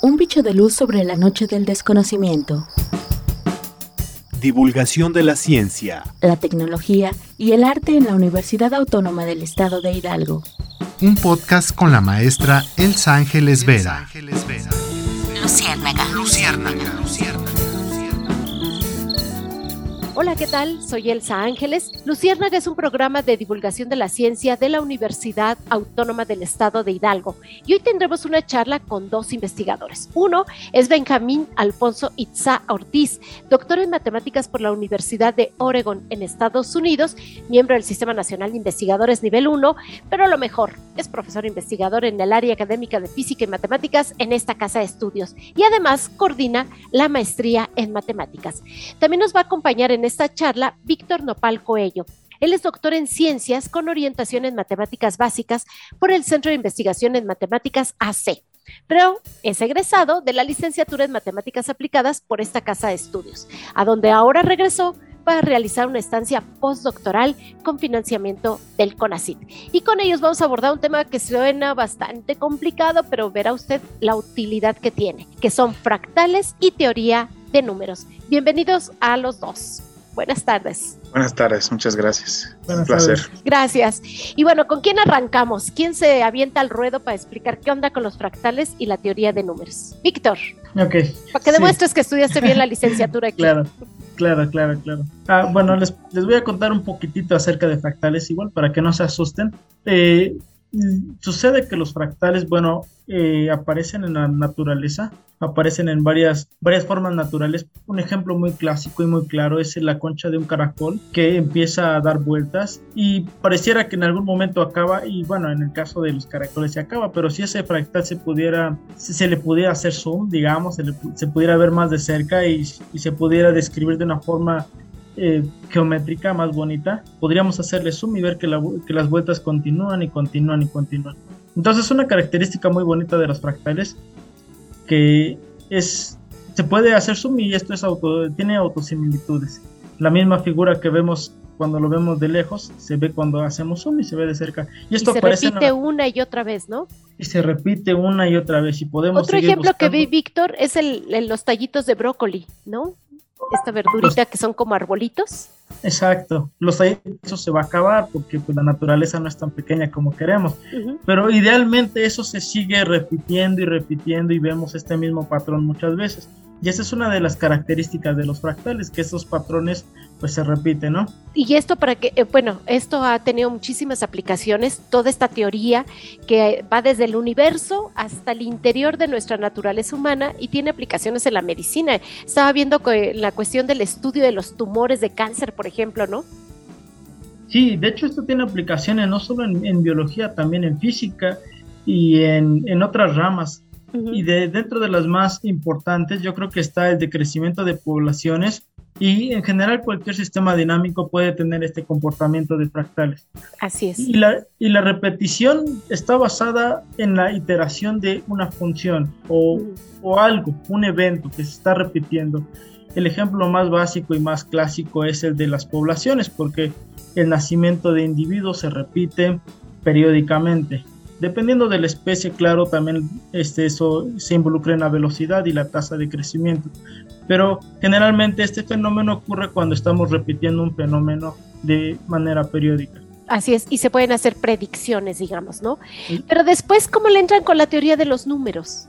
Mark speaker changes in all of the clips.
Speaker 1: Un bicho de luz sobre la noche del desconocimiento.
Speaker 2: Divulgación de la ciencia,
Speaker 1: la tecnología y el arte en la Universidad Autónoma del Estado de Hidalgo.
Speaker 3: Un podcast con la maestra Elsa Ángeles Vera.
Speaker 1: Luciérnaga.
Speaker 3: Luciérnaga.
Speaker 4: Hola, ¿qué tal? Soy Elsa Ángeles. Luciérnaga es un programa de divulgación de la ciencia de la Universidad Autónoma del Estado de Hidalgo. Y hoy tendremos una charla con dos investigadores. Uno es Benjamín Alfonso Itza Ortiz, doctor en matemáticas por la Universidad de Oregon en Estados Unidos, miembro del Sistema Nacional de Investigadores nivel 1, pero lo mejor, es profesor investigador en el área académica de física y matemáticas en esta casa de estudios. Y además coordina la maestría en matemáticas. También nos va a acompañar en esta charla Víctor Nopal Coello. Él es doctor en ciencias con orientación en matemáticas básicas por el Centro de Investigación en Matemáticas AC, pero es egresado de la licenciatura en matemáticas aplicadas por esta casa de estudios, a donde ahora regresó para realizar una estancia postdoctoral con financiamiento del CONACYT. Y con ellos vamos a abordar un tema que suena bastante complicado, pero verá usted la utilidad que tiene, que son fractales y teoría de números. Bienvenidos a los dos. Buenas tardes.
Speaker 5: Buenas tardes, muchas gracias. Un placer.
Speaker 4: Gracias. Y bueno, ¿con quién arrancamos? ¿Quién se avienta al ruedo para explicar qué onda con los fractales y la teoría de números? Víctor.
Speaker 6: Ok.
Speaker 4: Para que demuestres que estudiaste bien la licenciatura aquí.
Speaker 6: Claro, claro, claro, claro. Ah, bueno, les, les, voy a contar un poquitito acerca de fractales igual para que no se asusten. Eh, sucede que los fractales, bueno, eh, aparecen en la naturaleza, aparecen en varias, varias formas naturales. Un ejemplo muy clásico y muy claro es la concha de un caracol que empieza a dar vueltas y pareciera que en algún momento acaba y bueno, en el caso de los caracoles se acaba, pero si ese fractal se pudiera, se, le pudiera hacer zoom, digamos, se, le, se, pudiera ver más de cerca y, se pudiera describir de una forma eh, geométrica más bonita, podríamos hacerle zoom y ver que, la, que, las vueltas continúan y continúan y continúan. Entonces una característica muy bonita de los fractales que es se puede hacer zoom y esto es auto, tiene autosimilitudes. La misma figura que vemos cuando lo vemos de lejos se ve cuando hacemos zoom y se ve de cerca.
Speaker 4: Y esto se repite una y otra vez, ¿no?
Speaker 6: Y se repite una y otra vez y podemos.
Speaker 4: Otro ejemplo que vi, Víctor, es el, los tallitos de brócoli, ¿no? Esta verdurita que son como arbolitos.
Speaker 6: Exacto, los eso se va a acabar porque pues, la naturaleza no es tan pequeña como queremos, pero idealmente eso se sigue repitiendo y repitiendo y vemos este mismo patrón muchas veces. Y esa es una de las características de los fractales, que esos patrones pues se repiten, ¿no?
Speaker 4: Y esto para que, eh, bueno, esto ha tenido muchísimas aplicaciones, toda esta teoría que va desde el universo hasta el interior de nuestra naturaleza humana y tiene aplicaciones en la medicina. Estaba viendo que la cuestión del estudio de los tumores de cáncer, por ejemplo, ¿no?
Speaker 6: Sí, de hecho esto tiene aplicaciones no solo en, biología, también en física y en, en otras ramas y de, dentro de las más importantes, yo creo que está el decrecimiento de poblaciones y en general cualquier sistema dinámico puede tener este comportamiento de fractales.
Speaker 4: Así es.
Speaker 6: Y la, y la repetición está basada en la iteración de una función o, o algo, un evento que se está repitiendo. El ejemplo más básico y más clásico es el de las poblaciones, porque el nacimiento de individuos se repite periódicamente. Dependiendo de la especie, claro, también este, eso se involucra en la velocidad y la tasa de crecimiento. Pero generalmente este fenómeno ocurre cuando estamos repitiendo un fenómeno de manera periódica.
Speaker 4: Así es, y se pueden hacer predicciones, digamos, ¿no? Pero después, ¿cómo le entran con la teoría de los números?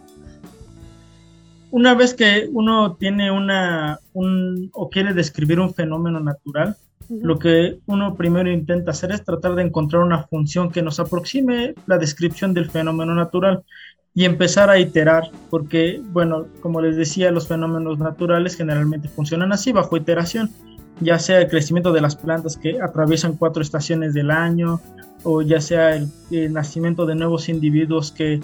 Speaker 6: Una vez que uno tiene una, un, o quiere describir un fenómeno natural, lo que uno primero intenta hacer es tratar de encontrar una función que nos aproxime la descripción del fenómeno natural y empezar a iterar, porque, bueno, como les decía, los fenómenos naturales generalmente funcionan así, bajo iteración, ya sea el crecimiento de las plantas que atraviesan cuatro estaciones del año, o ya sea el, el nacimiento de nuevos individuos que,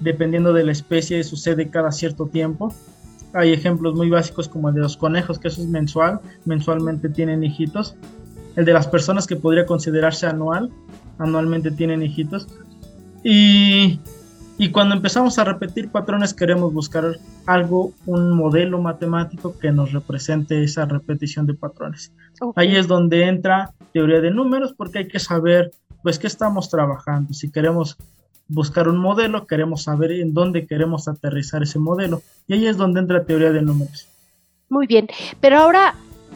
Speaker 6: dependiendo de la especie, sucede cada cierto tiempo. Hay ejemplos muy básicos como el de los conejos, que eso es mensual, mensualmente tienen hijitos. El de las personas que podría considerarse anual, anualmente tienen hijitos. Y, y cuando empezamos a repetir patrones queremos buscar algo, un modelo matemático que nos represente esa repetición de patrones. Ahí es donde entra teoría de números porque hay que saber pues qué estamos trabajando. Si queremos buscar un modelo, queremos saber en dónde queremos aterrizar ese modelo. Y ahí es donde entra la teoría de números.
Speaker 4: Muy bien, pero ahora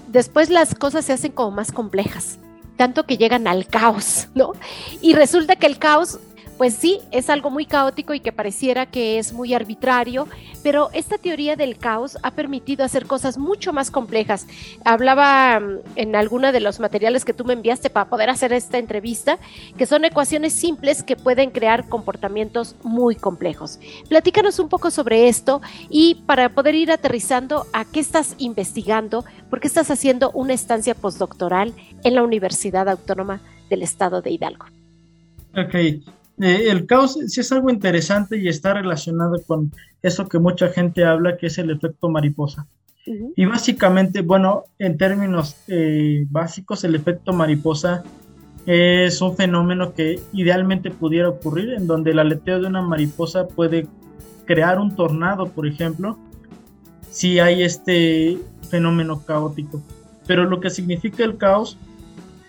Speaker 4: después las cosas se hacen como más complejas, tanto que llegan al caos, ¿no? Y resulta que el caos pues sí, es algo muy caótico y que pareciera que es muy arbitrario, pero esta teoría del caos ha permitido hacer cosas mucho más complejas. Hablaba mm, en alguno de los materiales que tú me enviaste para poder hacer esta entrevista, que son ecuaciones simples que pueden crear comportamientos muy complejos. Platícanos un poco sobre esto y para poder ir aterrizando a qué estás investigando, por qué estás haciendo una estancia postdoctoral en la Universidad Autónoma del Estado de Hidalgo.
Speaker 6: Ok, eh, el caos sí es algo interesante y está relacionado con eso que mucha gente habla, que es el efecto mariposa. Y básicamente, bueno, en términos eh, básicos, el efecto mariposa es un fenómeno que idealmente pudiera ocurrir, en donde el aleteo de una mariposa puede crear un tornado, por ejemplo, si hay este fenómeno caótico. Pero lo que significa el caos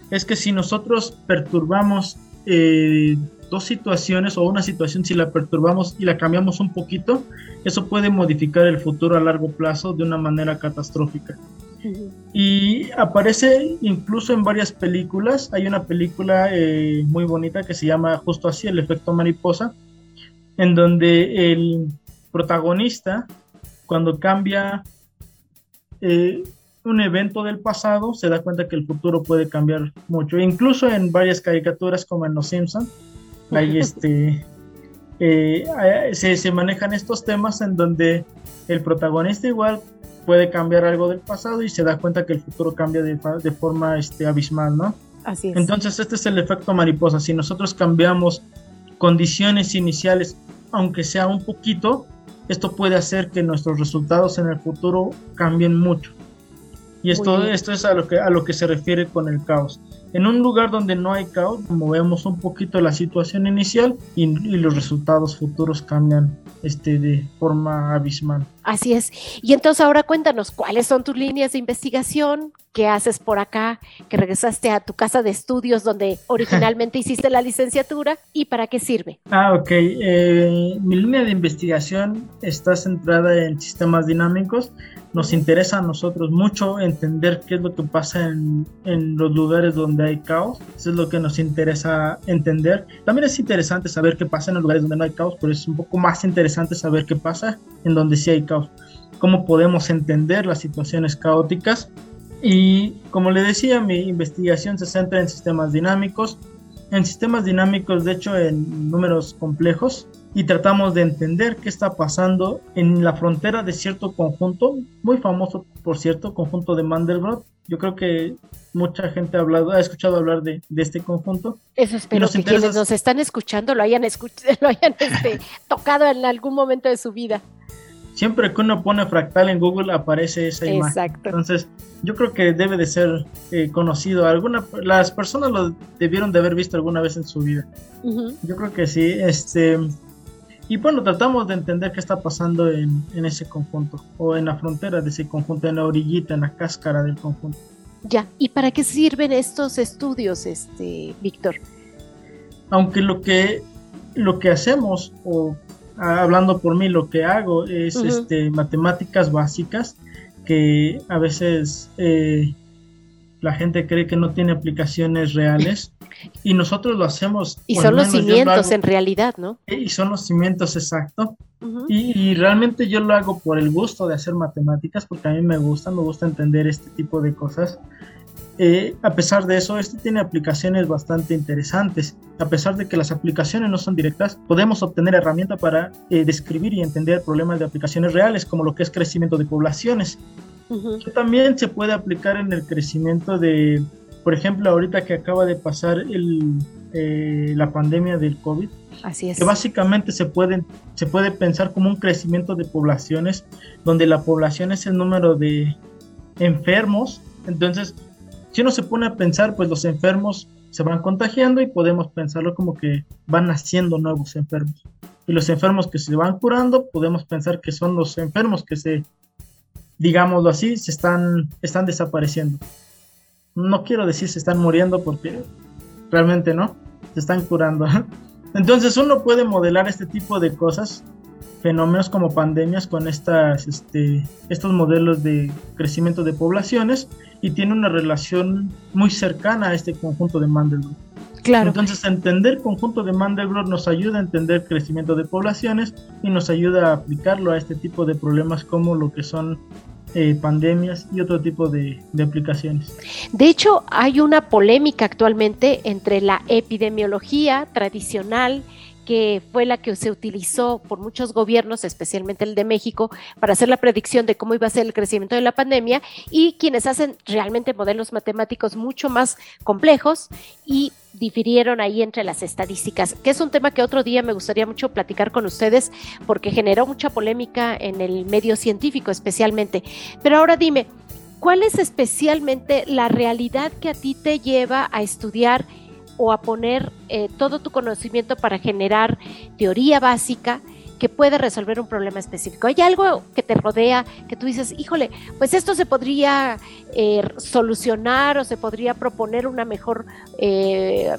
Speaker 6: es que si nosotros perturbamos eh, dos situaciones o una situación, si la perturbamos y la cambiamos un poquito, eso puede modificar el futuro a largo plazo de una manera catastrófica. Y aparece incluso en varias películas. Hay una película eh, muy bonita que se llama justo así, El efecto mariposa, en donde el protagonista, cuando cambia eh, un evento del pasado, se da cuenta que el futuro puede cambiar mucho. incluso en varias caricaturas como en Los Simpsons, Ahí este, eh, se, manejan estos temas en donde el protagonista igual puede cambiar algo del pasado y se da cuenta que el futuro cambia de, de forma este, abismal, ¿no?
Speaker 4: Así es.
Speaker 6: Entonces este es el efecto mariposa. Si nosotros cambiamos condiciones iniciales, aunque sea un poquito, esto puede hacer que nuestros resultados en el futuro cambien mucho. Y esto, esto es a lo, que, a lo que se refiere con el caos. En un lugar donde no hay caos, movemos un poquito la situación inicial y, los resultados futuros cambian este, de forma abismal.
Speaker 4: Así es. Y entonces ahora cuéntanos, ¿cuáles son tus líneas de investigación? ¿Qué haces por acá? Que regresaste a tu casa de estudios donde originalmente hiciste la licenciatura y para qué sirve.
Speaker 6: Ah, ok. Eh, mi línea de investigación está centrada en sistemas dinámicos nos interesa a nosotros mucho entender qué es lo que pasa en, en, los lugares donde hay caos. Eso es lo que nos interesa entender. También es interesante saber qué pasa en los lugares donde no hay caos, pero es un poco más interesante saber qué pasa en donde sí hay caos. Cómo podemos entender las situaciones caóticas. Y como le decía, mi investigación se centra en sistemas dinámicos. En sistemas dinámicos, de hecho, en números complejos, y tratamos de entender qué está pasando en la frontera de cierto conjunto, muy famoso por cierto, conjunto de Mandelbrot. Yo creo que mucha gente ha hablado, ha escuchado hablar de, este conjunto.
Speaker 4: Eso espero que quienes nos están escuchando lo hayan, lo hayan este, tocado en algún momento de su vida.
Speaker 6: Siempre que uno pone fractal en Google aparece esa imagen.
Speaker 4: Exacto.
Speaker 6: Entonces, yo creo que debe de ser eh, conocido. Alguna, las personas lo debieron de haber visto alguna vez en su vida. Yo creo que sí. Este, y bueno, tratamos de entender qué está pasando en, ese conjunto, o en la frontera de ese conjunto, en la orillita, en la cáscara del conjunto.
Speaker 4: Ya, ¿y para qué sirven estos estudios, este, Víctor?
Speaker 6: Aunque lo que, lo que hacemos, o hablando por mí, lo que hago es este, matemáticas básicas que a veces eh, la gente cree que no tiene aplicaciones reales y nosotros lo hacemos.
Speaker 4: Y son los cimientos en realidad, ¿no?
Speaker 6: Y son los cimientos, exacto. y, realmente yo lo hago por el gusto de hacer matemáticas, porque a mí me gusta, me gusta entender este tipo de cosas. Eh, a pesar de eso, este tiene aplicaciones bastante interesantes. A pesar de que las aplicaciones no son directas, podemos obtener herramientas para eh, describir y entender problemas de aplicaciones reales, como lo que es crecimiento de poblaciones. También se puede aplicar en el crecimiento de por ejemplo, ahorita que acaba de pasar el, eh, la pandemia del COVID,
Speaker 4: Así es.
Speaker 6: que básicamente se puede, se puede pensar como un crecimiento de poblaciones, donde la población es el número de enfermos. Entonces, si uno se pone a pensar, pues los enfermos se van contagiando y podemos pensarlo como que van naciendo nuevos enfermos. Y los enfermos que se van curando, podemos pensar que son los enfermos que se, digámoslo así, se están, están desapareciendo no quiero decir se están muriendo porque realmente no, se están curando. Entonces uno puede modelar este tipo de cosas, fenómenos como pandemias con estas, este, estos modelos de crecimiento de poblaciones y tiene una relación muy cercana a este conjunto de Mandelbrot.
Speaker 4: Claro.
Speaker 6: Entonces, entender el conjunto de Mandelbrot nos ayuda a entender crecimiento de poblaciones y nos ayuda a aplicarlo a este tipo de problemas como lo que son eh, pandemias y otro tipo de, de, aplicaciones.
Speaker 4: De hecho, hay una polémica actualmente entre la epidemiología tradicional que fue la que se utilizó por muchos gobiernos, especialmente el de México, para hacer la predicción de cómo iba a ser el crecimiento de la pandemia, y quienes hacen realmente modelos matemáticos mucho más complejos y difirieron ahí entre las estadísticas, que es un tema que otro día me gustaría mucho platicar con ustedes porque generó mucha polémica en el medio científico especialmente. Pero ahora dime, ¿cuál es especialmente la realidad que a ti te lleva a estudiar o a poner eh, todo tu conocimiento para generar teoría básica que puede resolver un problema específico. Hay algo que te rodea que tú dices, híjole, pues esto se podría eh, solucionar o se podría proponer una mejor eh,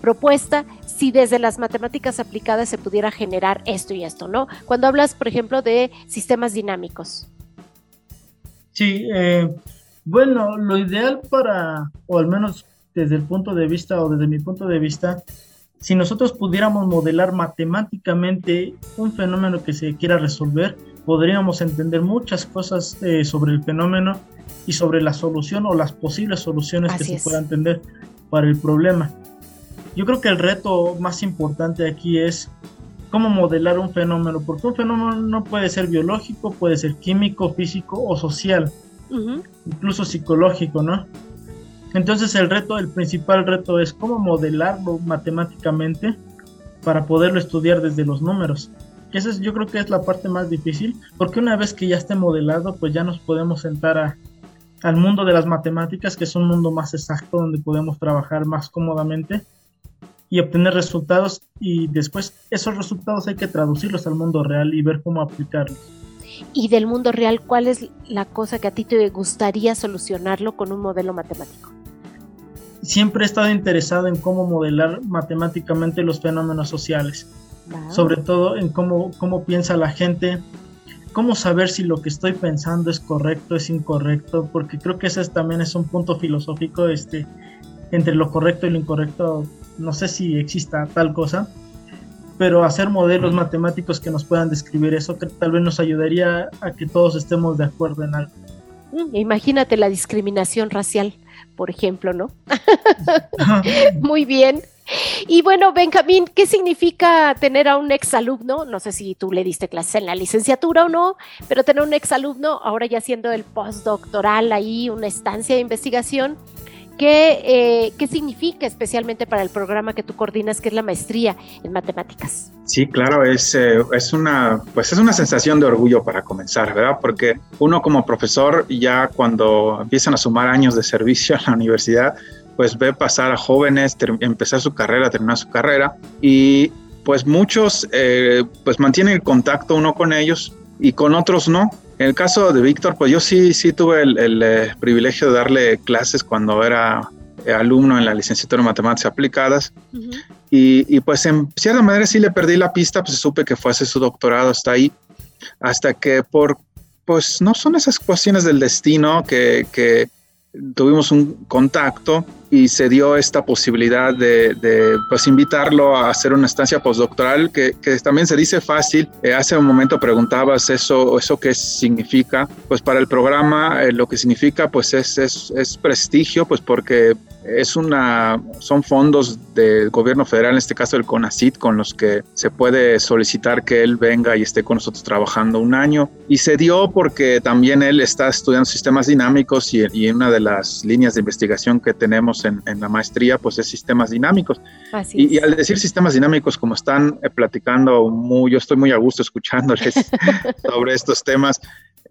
Speaker 4: propuesta si desde las matemáticas aplicadas se pudiera generar esto y esto, ¿no? Cuando hablas, por ejemplo, de sistemas dinámicos.
Speaker 6: Sí, bueno, lo ideal para, o al menos desde el punto de vista o desde mi punto de vista, si nosotros pudiéramos modelar matemáticamente un fenómeno que se quiera resolver, podríamos entender muchas cosas eh, sobre el fenómeno y sobre la solución o las posibles soluciones que se puedan entender para el problema. Yo creo que el reto más importante aquí es cómo modelar un fenómeno, porque un fenómeno no puede ser biológico, puede ser químico, físico o social, incluso psicológico, ¿no? Entonces el reto, el principal reto es cómo modelarlo matemáticamente para poderlo estudiar desde los números. Que eso yo creo que es la parte más difícil, porque una vez que ya esté modelado, pues ya nos podemos sentar al mundo de las matemáticas, que es un mundo más exacto, donde podemos trabajar más cómodamente y obtener resultados y después esos resultados hay que traducirlos al mundo real y ver cómo aplicarlos.
Speaker 4: Y del mundo real, ¿cuál es la cosa que a ti te gustaría solucionarlo con un modelo matemático?
Speaker 6: Siempre he estado interesado en cómo modelar matemáticamente los fenómenos sociales, sobre todo en cómo, cómo piensa la gente, cómo saber si lo que estoy pensando es correcto, es incorrecto, porque creo que ese también es un punto filosófico este, entre lo correcto y lo incorrecto, no sé si exista tal cosa, pero hacer modelos matemáticos que nos puedan describir eso que tal vez nos ayudaría a que todos estemos de acuerdo en algo.
Speaker 4: Mm, imagínate la discriminación racial por ejemplo, ¿no? Muy bien. Y bueno, Benjamín, ¿qué significa tener a un exalumno? No sé si tú le diste clase en la licenciatura o no, pero tener un exalumno, ahora ya siendo el postdoctoral ahí, una estancia de investigación, ¿qué, eh, ¿qué significa especialmente para el programa que tú coordinas, que es la maestría en matemáticas?
Speaker 5: Sí, claro, es, eh, es, una, pues es una sensación de orgullo para comenzar, ¿verdad? Porque uno como profesor ya cuando empiezan a sumar años de servicio a la universidad, pues ve pasar a jóvenes, empezar su carrera, terminar su carrera y pues muchos eh, pues mantienen el contacto uno con ellos y con otros no. En el caso de Víctor, pues yo sí, sí tuve el, eh, privilegio de darle clases cuando era alumno en la licenciatura en matemáticas aplicadas. Y, pues en cierta manera sí le perdí la pista, pues supe que fue hacer su doctorado hasta ahí, hasta que por, pues no son esas cuestiones del destino que, que tuvimos un contacto y se dio esta posibilidad de, pues invitarlo a hacer una estancia postdoctoral que, que también se dice fácil. Eh, hace un momento preguntabas eso, eso qué significa. Pues para el programa eh, lo que significa pues es, es, es, prestigio, pues porque es una, son fondos del gobierno federal, en este caso el CONACIT, con los que se puede solicitar que él venga y esté con nosotros trabajando un año. Y se dio porque también él está estudiando sistemas dinámicos y, y una de las líneas de investigación que tenemos en, la maestría, pues es sistemas dinámicos. y, al decir sistemas dinámicos, como están eh, platicando, muy, yo estoy muy a gusto escuchándoles sobre estos temas,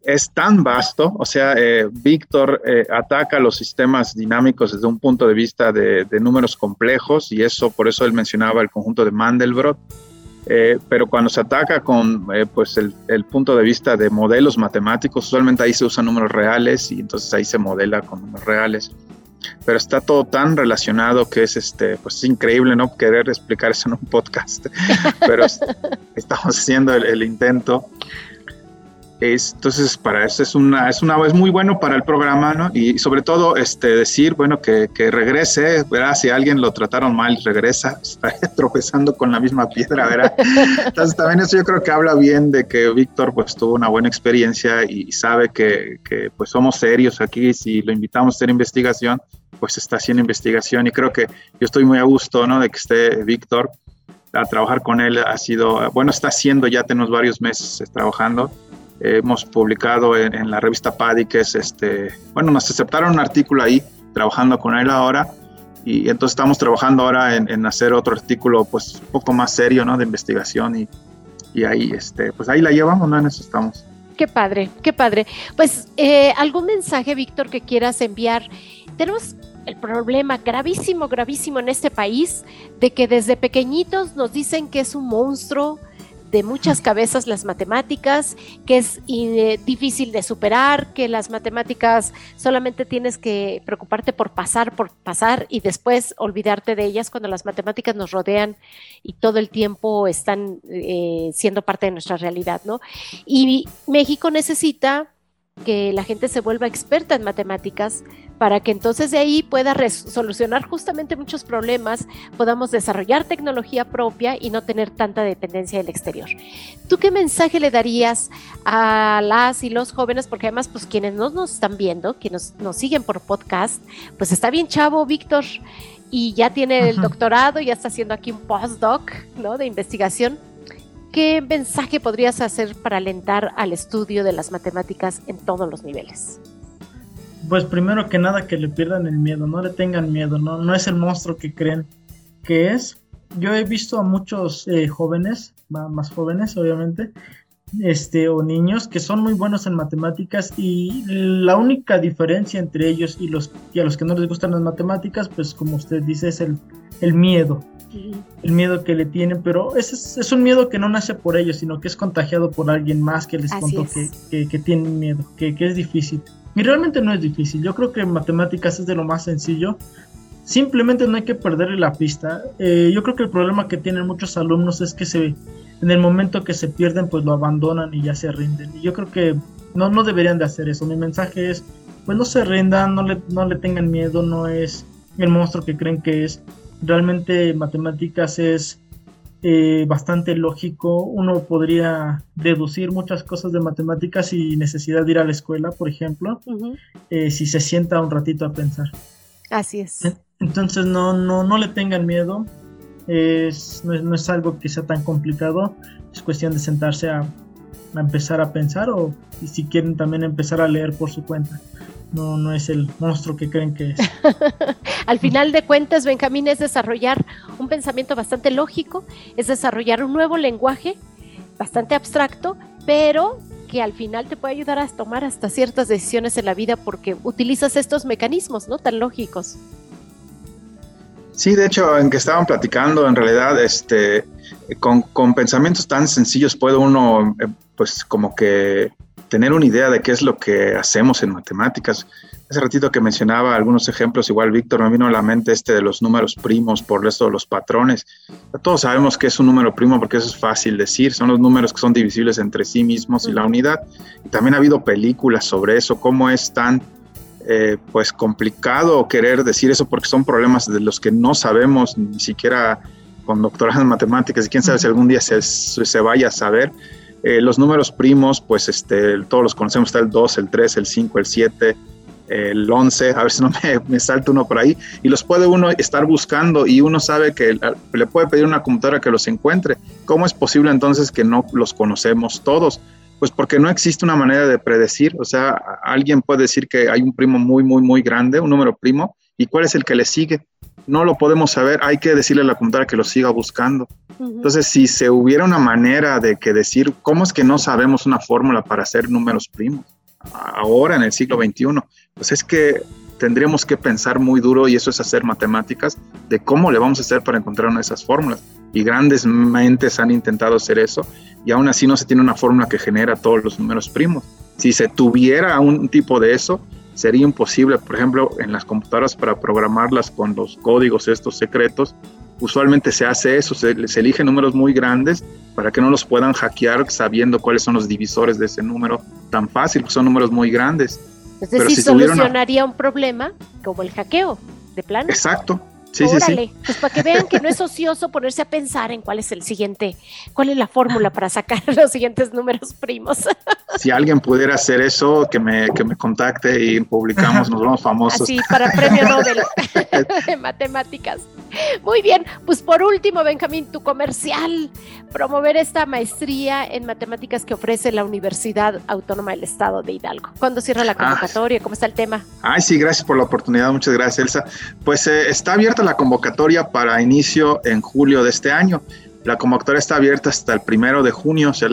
Speaker 5: es tan vasto, o sea, eh, Víctor eh, ataca los sistemas dinámicos desde un punto de vista de, números complejos y eso, por eso él mencionaba el conjunto de Mandelbrot. pero cuando se ataca con pues el, punto de vista de modelos matemáticos, usualmente ahí se usan números reales y entonces ahí se modela con números reales. pero está todo tan relacionado que es este, pues es increíble, ¿no? Querer explicar eso en un podcast, pero estamos haciendo el intento entonces, para eso es una, es una, es muy bueno para el programa, ¿no? Y sobre todo, este, decir, bueno, que, que regrese, ¿verdad? Si alguien lo trataron mal, regresa, está tropezando con la misma piedra, ¿verdad? Entonces, también eso yo creo que habla bien de que Víctor, pues, tuvo una buena experiencia y sabe que, que, pues, somos serios aquí, si lo invitamos a hacer investigación, pues, está haciendo investigación y creo que yo estoy muy a gusto, ¿no? De que esté Víctor a trabajar con él ha sido, bueno, está haciendo, ya tenemos varios meses trabajando hemos publicado en, la revista PADI, que es este, bueno, nos aceptaron un artículo ahí, trabajando con él ahora, y entonces estamos trabajando ahora en, hacer otro artículo, pues, un poco más serio, ¿no? De investigación, y, y ahí, este, pues ahí la llevamos, ¿no? En eso estamos.
Speaker 4: Qué padre, qué padre. Pues, eh, ¿algún mensaje, Víctor, que quieras enviar? Tenemos el problema gravísimo, gravísimo en este país de que desde pequeñitos nos dicen que es un monstruo, de muchas cabezas las matemáticas, que es eh, difícil de superar, que las matemáticas solamente tienes que preocuparte por pasar, por pasar y después olvidarte de ellas cuando las matemáticas nos rodean y todo el tiempo están eh, siendo parte de nuestra realidad, ¿no? Y México necesita que la gente se vuelva experta en matemáticas para que entonces de ahí pueda solucionar justamente muchos problemas, podamos desarrollar tecnología propia y no tener tanta dependencia del exterior. ¿Tú qué mensaje le darías a las y los jóvenes? Porque además, pues quienes no nos están viendo, quienes nos, siguen por podcast, pues está bien chavo, Víctor, y ya tiene el doctorado, ya está haciendo aquí un postdoc, ¿no? De investigación. ¿Qué mensaje podrías hacer para alentar al estudio de las matemáticas en todos los niveles?
Speaker 6: Pues primero que nada que le pierdan el miedo, no le tengan miedo, no, es el monstruo que creen que es. Yo he visto a muchos eh, jóvenes, más jóvenes obviamente, este, o niños que son muy buenos en matemáticas y la única diferencia entre ellos y, los, y a los que no les gustan las matemáticas, pues como usted dice, es el miedo. El miedo que le tienen, pero es, es, un miedo que no nace por ellos, sino que es contagiado por alguien más que les contó que, que, que, tienen miedo, que, que es difícil. Y realmente no es difícil. Yo creo que matemáticas es de lo más sencillo. Simplemente no hay que perderle la pista. Eh, yo creo que el problema que tienen muchos alumnos es que se, en el momento que se pierden, pues lo abandonan y ya se rinden. Y yo creo que no, no deberían de hacer eso. Mi mensaje es, pues no se rindan, no le, no le tengan miedo, no es el monstruo que creen que es. Realmente matemáticas es eh, bastante lógico. Uno podría deducir muchas cosas de matemáticas sin necesidad de ir a la escuela, por ejemplo, eh, si se sienta un ratito a pensar.
Speaker 4: Así es.
Speaker 6: Entonces no, no, no le tengan miedo. Es, no, es, algo que sea tan complicado. Es cuestión de sentarse a, a empezar a pensar o si quieren también empezar a leer por su cuenta no, no es el monstruo que creen que es.
Speaker 4: Al final de cuentas, Benjamín, es desarrollar un pensamiento bastante lógico, es desarrollar un nuevo lenguaje bastante abstracto, pero que al final te puede ayudar a tomar hasta ciertas decisiones en la vida porque utilizas estos mecanismos, ¿no? Tan lógicos.
Speaker 5: Sí, de hecho, en que estaban platicando, en realidad, este, con, con pensamientos tan sencillos puede uno, eh, pues, como que tener una idea de qué es lo que hacemos en matemáticas. Hace ratito que mencionaba algunos ejemplos, igual Víctor me vino a la mente este de los números primos por esto de los patrones. Todos sabemos que es un número primo porque eso es fácil decir, son los números que son divisibles entre sí mismos y la unidad. Y también ha habido películas sobre eso, cómo es tan eh, pues complicado querer decir eso porque son problemas de los que no sabemos ni siquiera con doctorado en matemáticas y quién sabe si algún día se, se vaya a saber. Eh, los números primos, pues este, todos los conocemos, está el 2, el 3, el 5, el 7, el 11, a ver si no me, me uno por ahí, y los puede uno estar buscando y uno sabe que le puede pedir a una computadora que los encuentre. ¿Cómo es posible entonces que no los conocemos todos? Pues porque no existe una manera de predecir, o sea, alguien puede decir que hay un primo muy, muy, muy grande, un número primo, y cuál es el que le sigue no lo podemos saber, hay que decirle a la computadora que lo siga buscando. Entonces, si se hubiera una manera de que decir, ¿cómo es que no sabemos una fórmula para hacer números primos? Ahora, en el siglo XXI, pues es que tendríamos que pensar muy duro, y eso es hacer matemáticas, de cómo le vamos a hacer para encontrar una de esas fórmulas. Y grandes mentes han intentado hacer eso, y aún así no se tiene una fórmula que genera todos los números primos. Si se tuviera un tipo de eso, sería imposible, por ejemplo, en las computadoras para programarlas con los códigos estos secretos, usualmente se hace eso, se, se eligen números muy grandes para que no los puedan hackear sabiendo cuáles son los divisores de ese número tan fácil, son números muy grandes.
Speaker 4: Es decir, solucionaría un problema como el hackeo, de plano.
Speaker 5: Exacto, Sí, sí, sí.
Speaker 4: Pues para que vean que no es ocioso ponerse a pensar en cuál es el siguiente, cuál es la fórmula para sacar los siguientes números primos.
Speaker 5: Si alguien pudiera hacer eso, que me, que me contacte y publicamos, nos vamos famosos.
Speaker 4: Sí, para premio Nobel de matemáticas. Muy bien, pues por último, Benjamín, tu comercial, promover esta maestría en matemáticas que ofrece la Universidad Autónoma del Estado de Hidalgo. ¿Cuándo cierra la ah. convocatoria? ¿Cómo está el tema?
Speaker 5: Ay, sí, gracias por la oportunidad, muchas gracias, Elsa. Pues eh, está abierta la convocatoria para inicio en julio de este año. La convocatoria está abierta hasta el primero de junio, o sea,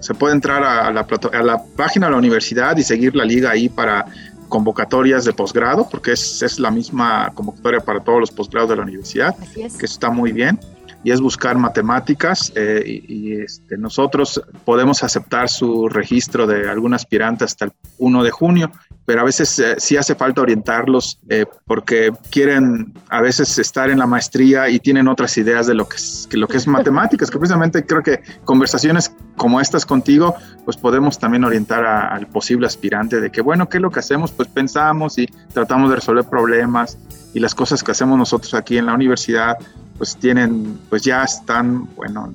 Speaker 5: se puede entrar a la, a la página de la universidad y seguir la liga ahí para convocatorias de posgrado, porque es, es, la misma convocatoria para todos los posgrados de la universidad, que está muy bien, y es buscar matemáticas, eh, y, este, nosotros podemos aceptar su registro de algún aspirante hasta el 1 de junio, pero a veces eh, sí hace falta orientarlos eh, porque quieren a veces estar en la maestría y tienen otras ideas de lo que es, que lo que es matemáticas, que precisamente creo que conversaciones como estas contigo, pues podemos también orientar al posible aspirante de que, bueno, ¿qué es lo que hacemos? Pues pensamos y tratamos de resolver problemas y las cosas que hacemos nosotros aquí en la universidad, pues tienen, pues ya están, bueno,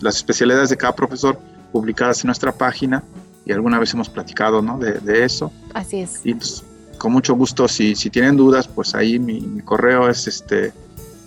Speaker 5: las especialidades de cada profesor publicadas en nuestra página y alguna vez hemos platicado, ¿no? De, eso.
Speaker 4: Así es.
Speaker 5: Y pues, con mucho gusto, si, si tienen dudas, pues ahí mi, mi correo es este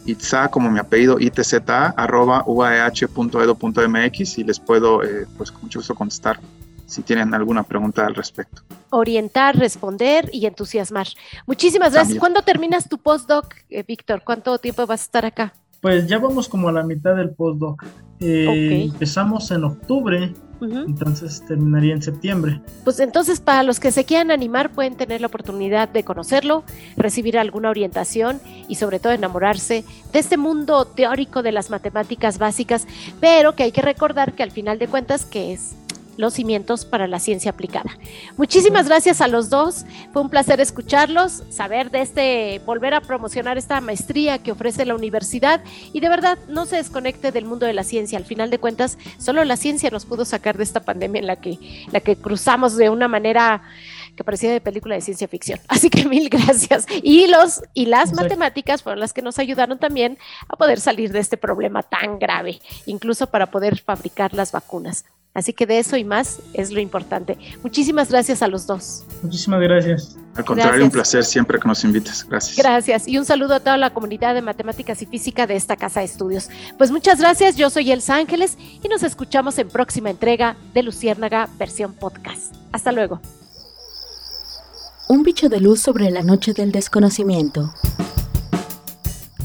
Speaker 5: itza como mi apellido itza arroba uaeh.edu.mx y les puedo eh, pues con mucho gusto contestar si tienen alguna pregunta al respecto.
Speaker 4: Orientar, responder y entusiasmar. Muchísimas gracias. ¿Cuándo terminas tu postdoc, eh, Víctor? ¿Cuánto tiempo vas a estar acá?
Speaker 6: Pues ya vamos como a la mitad del postdoc. Eh, Empezamos en octubre entonces terminaría en septiembre.
Speaker 4: Pues entonces para los que se quieran animar pueden tener la oportunidad de conocerlo, recibir alguna orientación y sobre todo enamorarse de este mundo teórico de las matemáticas básicas, pero que hay que recordar que al final de cuentas que es los cimientos para la ciencia aplicada. Muchísimas gracias a los dos. Fue un placer escucharlos, saber de este, volver a promocionar esta maestría que ofrece la universidad y de verdad no se desconecte del mundo de la ciencia. Al final de cuentas, solo la ciencia nos pudo sacar de esta pandemia en la que, la que cruzamos de una manera que parecía de película de ciencia ficción. Así que mil gracias. Y los y las matemáticas fueron las que nos ayudaron también a poder salir de este problema tan grave, incluso para poder fabricar las vacunas. Así que de eso y más es lo importante. Muchísimas gracias a los dos.
Speaker 6: Muchísimas gracias.
Speaker 5: Al contrario, un placer siempre que nos invites. Gracias.
Speaker 4: Gracias. Y un saludo a toda la comunidad de matemáticas y física de esta casa de estudios. Pues muchas gracias. Yo soy Elsa Ángeles y nos escuchamos en próxima entrega de Luciérnaga versión podcast. Hasta luego.
Speaker 1: Un bicho de luz sobre la noche del desconocimiento